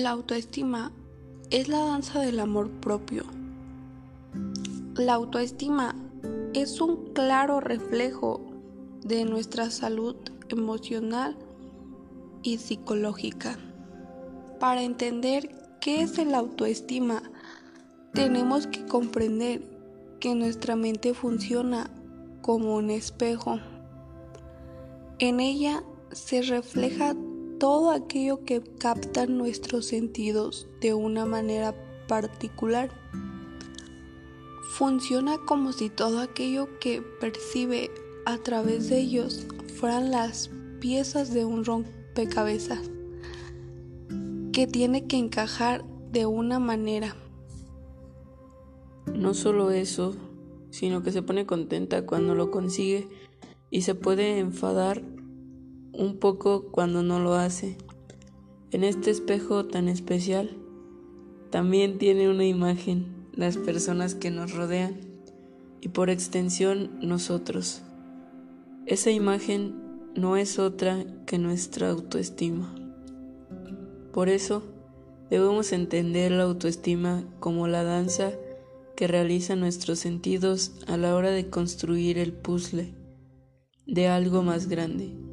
La autoestima es la danza del amor propio. La autoestima es un claro reflejo de nuestra salud emocional y psicológica. Para entender qué es el autoestima, tenemos que comprender que nuestra mente funciona como un espejo. En ella se refleja todo aquello que capta nuestros sentidos de una manera particular. Funciona como si todo aquello que percibe a través de ellos fueran las piezas de un rompecabezas que tiene que encajar de una manera. No solo eso, sino que se pone contenta cuando lo consigue y se puede enfadar un poco cuando no lo hace. En este espejo tan especial también tiene una imagen las personas que nos rodean y por extensión nosotros. Esa imagen no es otra que nuestra autoestima. Por eso debemos entender la autoestima como la danza que realiza nuestros sentidos a la hora de construir el puzzle de algo más grande.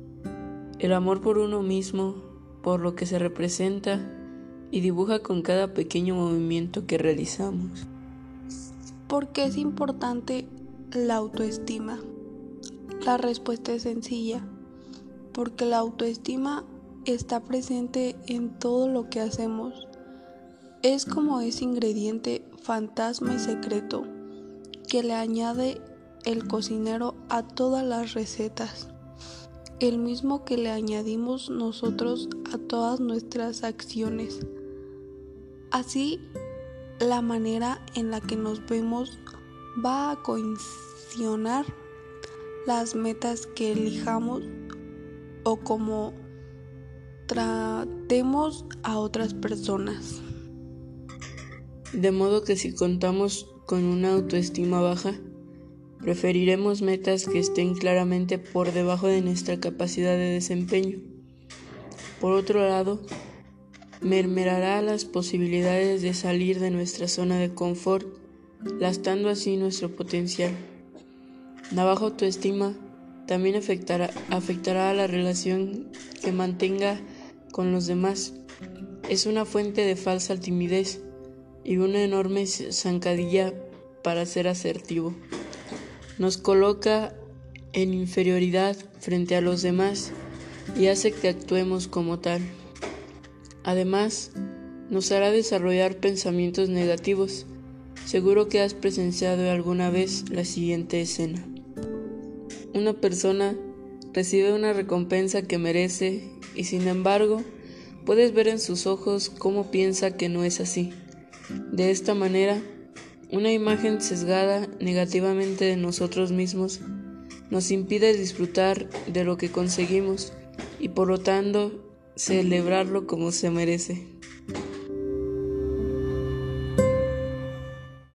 El amor por uno mismo, por lo que se representa y dibuja con cada pequeño movimiento que realizamos. ¿Por qué es importante la autoestima? La respuesta es sencilla, porque la autoestima está presente en todo lo que hacemos. Es como ese ingrediente fantasma y secreto que le añade el cocinero a todas las recetas el mismo que le añadimos nosotros a todas nuestras acciones. Así, la manera en la que nos vemos va a coincionar las metas que elijamos o como tratemos a otras personas. De modo que si contamos con una autoestima baja, Preferiremos metas que estén claramente por debajo de nuestra capacidad de desempeño. Por otro lado, mermerará las posibilidades de salir de nuestra zona de confort, lastando así nuestro potencial. La baja autoestima también afectará, afectará a la relación que mantenga con los demás. Es una fuente de falsa timidez y una enorme zancadilla para ser asertivo nos coloca en inferioridad frente a los demás y hace que actuemos como tal. Además, nos hará desarrollar pensamientos negativos. Seguro que has presenciado alguna vez la siguiente escena. Una persona recibe una recompensa que merece y sin embargo puedes ver en sus ojos cómo piensa que no es así. De esta manera, una imagen sesgada negativamente de nosotros mismos nos impide disfrutar de lo que conseguimos y por lo tanto celebrarlo como se merece.